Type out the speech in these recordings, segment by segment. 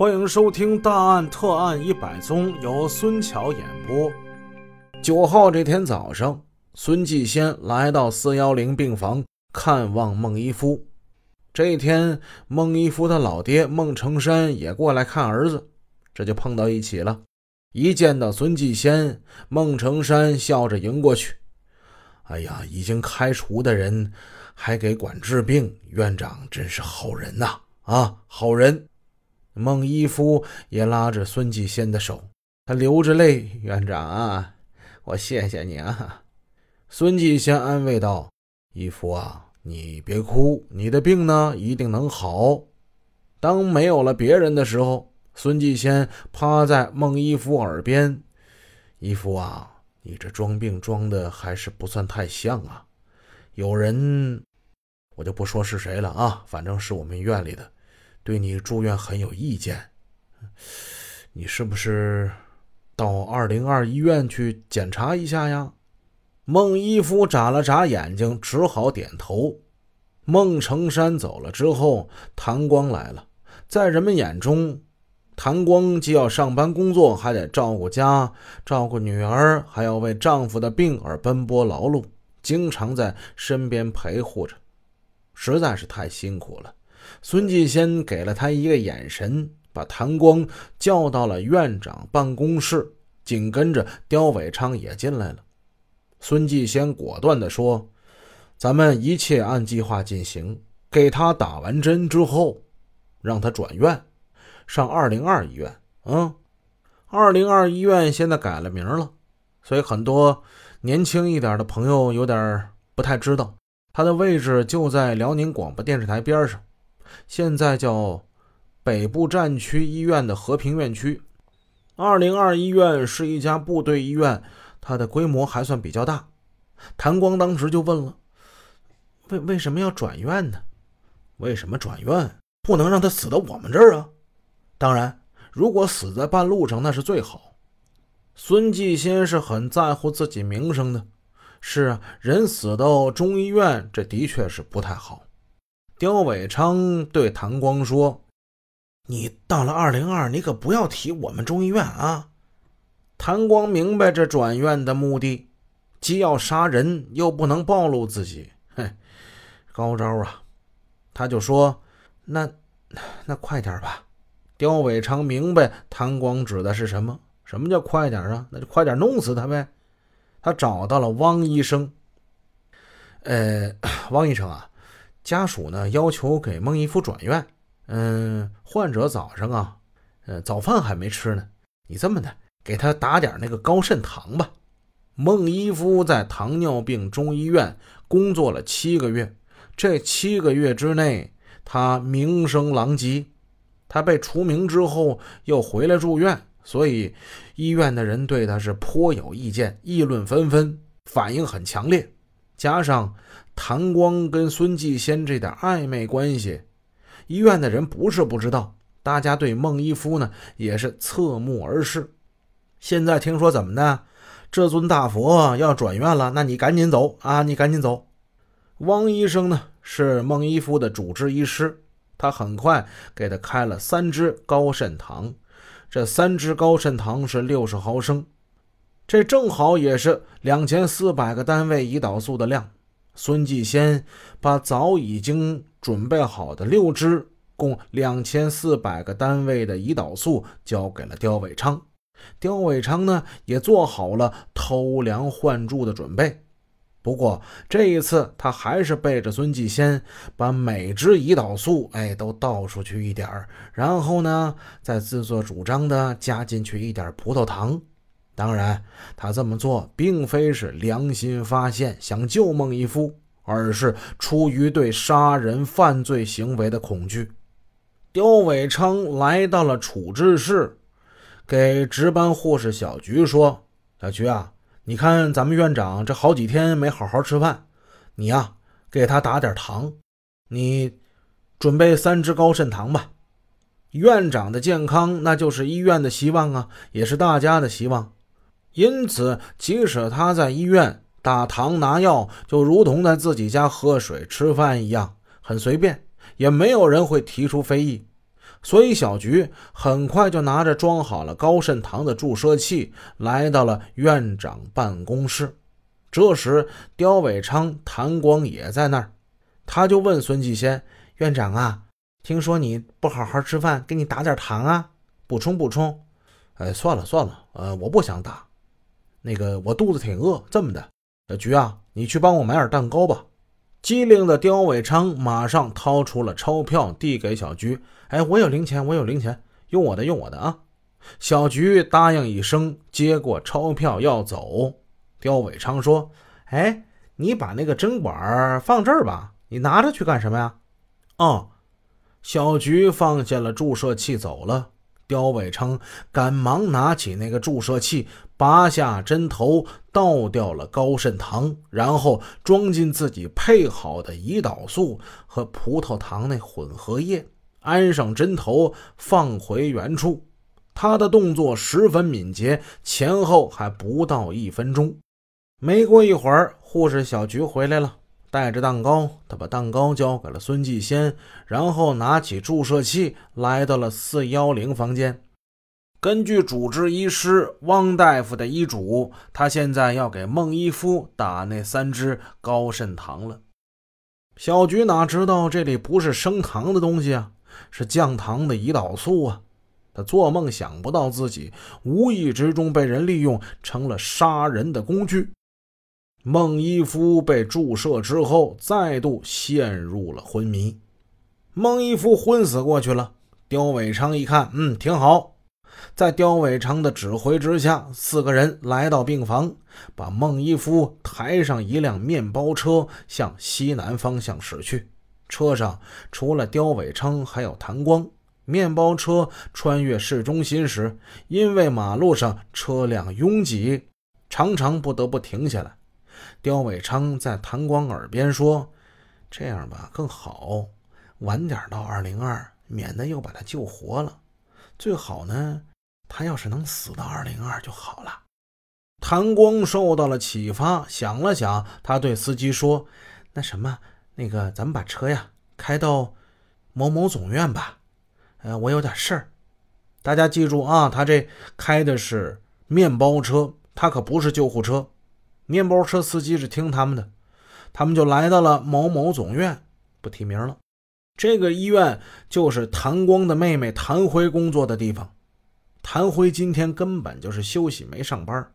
欢迎收听《大案特案一百宗》，由孙桥演播。九号这天早上，孙继先来到四幺零病房看望孟一夫。这一天，孟一夫的老爹孟成山也过来看儿子，这就碰到一起了。一见到孙继先，孟成山笑着迎过去：“哎呀，已经开除的人还给管治病，院长真是好人呐！啊，好人。”孟一夫也拉着孙继先的手，他流着泪：“院长啊，我谢谢你啊。”孙继先安慰道：“一夫啊，你别哭，你的病呢一定能好。”当没有了别人的时候，孙继先趴在孟一夫耳边：“一夫啊，你这装病装的还是不算太像啊。有人，我就不说是谁了啊，反正是我们院里的。”对你住院很有意见，你是不是到二零二医院去检查一下呀？孟一夫眨了眨眼睛，只好点头。孟成山走了之后，谭光来了。在人们眼中，谭光既要上班工作，还得照顾家、照顾女儿，还要为丈夫的病而奔波劳碌，经常在身边陪护着，实在是太辛苦了。孙继先给了他一个眼神，把谭光叫到了院长办公室，紧跟着刁伟昌也进来了。孙继先果断地说：“咱们一切按计划进行，给他打完针之后，让他转院，上二零二医院。嗯，二零二医院现在改了名了，所以很多年轻一点的朋友有点不太知道，它的位置就在辽宁广播电视台边上。”现在叫北部战区医院的和平院区，二零二医院是一家部队医院，它的规模还算比较大。谭光当时就问了：“为为什么要转院呢？为什么转院？不能让他死到我们这儿啊？当然，如果死在半路上，那是最好。”孙继先是很在乎自己名声的，是啊，人死到中医院，这的确是不太好。刁伟昌对谭光说：“你到了二零二，你可不要提我们中医院啊！”谭光明白这转院的目的，既要杀人，又不能暴露自己，嘿，高招啊！他就说：“那那快点吧。”刁伟昌明白谭光指的是什么？什么叫快点啊？那就快点弄死他呗！他找到了汪医生。呃，汪医生啊。家属呢要求给孟一夫转院，嗯，患者早上啊，呃，早饭还没吃呢。你这么的，给他打点那个高渗糖吧。孟一夫在糖尿病中医院工作了七个月，这七个月之内，他名声狼藉。他被除名之后又回来住院，所以医院的人对他是颇有意见，议论纷纷，反应很强烈。加上。谭光跟孙继先这点暧昧关系，医院的人不是不知道，大家对孟一夫呢也是侧目而视。现在听说怎么的，这尊大佛要转院了，那你赶紧走啊！你赶紧走。汪医生呢是孟一夫的主治医师，他很快给他开了三支高渗糖，这三支高渗糖是六十毫升，这正好也是两千四百个单位胰岛素的量。孙继先把早已经准备好的六支共两千四百个单位的胰岛素交给了刁伟昌，刁伟昌呢也做好了偷梁换柱的准备。不过这一次他还是背着孙继先，把每支胰岛素哎都倒出去一点然后呢再自作主张的加进去一点葡萄糖。当然，他这么做并非是良心发现想救孟一夫，而是出于对杀人犯罪行为的恐惧。刁伟昌来到了处置室，给值班护士小菊说：“小菊啊，你看咱们院长这好几天没好好吃饭，你呀给他打点糖，你准备三支高渗糖吧。院长的健康那就是医院的希望啊，也是大家的希望。”因此，即使他在医院打糖拿药，就如同在自己家喝水吃饭一样，很随便，也没有人会提出非议。所以小菊很快就拿着装好了高渗糖的注射器来到了院长办公室。这时，刁伟昌、谭光也在那儿，他就问孙继先：“院长啊，听说你不好好吃饭，给你打点糖啊，补充补充。”“哎，算了算了，呃，我不想打。那个，我肚子挺饿。这么的，小菊啊，你去帮我买点蛋糕吧。”机灵的刁伟昌马上掏出了钞票，递给小菊：“哎，我有零钱，我有零钱，用我的，用我的啊！”小菊答应一声，接过钞票要走。刁伟昌说：“哎，你把那个针管放这儿吧，你拿着去干什么呀？”哦，小菊放下了注射器走了。刁伟昌赶忙拿起那个注射器，拔下针头，倒掉了高渗糖，然后装进自己配好的胰岛素和葡萄糖那混合液，安上针头，放回原处。他的动作十分敏捷，前后还不到一分钟。没过一会儿，护士小菊回来了，带着蛋糕。他把蛋糕交给了孙继先，然后拿起注射器，来到了四幺零房间。根据主治医师汪大夫的医嘱，他现在要给孟一夫打那三支高渗糖了。小菊哪知道这里不是升糖的东西啊，是降糖的胰岛素啊！他做梦想不到自己无意之中被人利用，成了杀人的工具。孟一夫被注射之后，再度陷入了昏迷。孟一夫昏死过去了。刁伟昌一看，嗯，挺好。在刁伟昌的指挥之下，四个人来到病房，把孟一夫抬上一辆面包车，向西南方向驶去。车上除了刁伟昌，还有谭光。面包车穿越市中心时，因为马路上车辆拥挤，常常不得不停下来。刁伟昌在谭光耳边说：“这样吧，更好，晚点到二零二，免得又把他救活了。最好呢，他要是能死到二零二就好了。”谭光受到了启发，想了想，他对司机说：“那什么，那个，咱们把车呀开到某某总院吧。呃，我有点事儿。大家记住啊，他这开的是面包车，他可不是救护车。”面包车司机是听他们的，他们就来到了某某总院，不提名了。这个医院就是谭光的妹妹谭辉工作的地方。谭辉今天根本就是休息，没上班。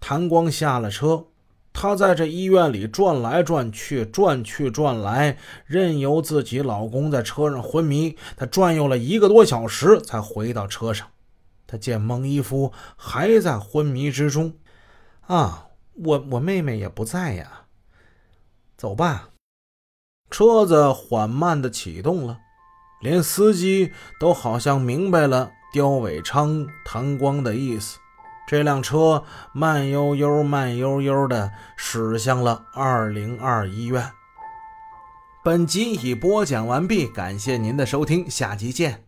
谭光下了车，他在这医院里转来转去，转去转来，任由自己老公在车上昏迷。他转悠了一个多小时，才回到车上。他见孟一夫还在昏迷之中，啊。我我妹妹也不在呀，走吧。车子缓慢的启动了，连司机都好像明白了刁伟昌、谭光的意思。这辆车慢悠悠、慢悠悠的驶向了二零二医院。本集已播讲完毕，感谢您的收听，下集见。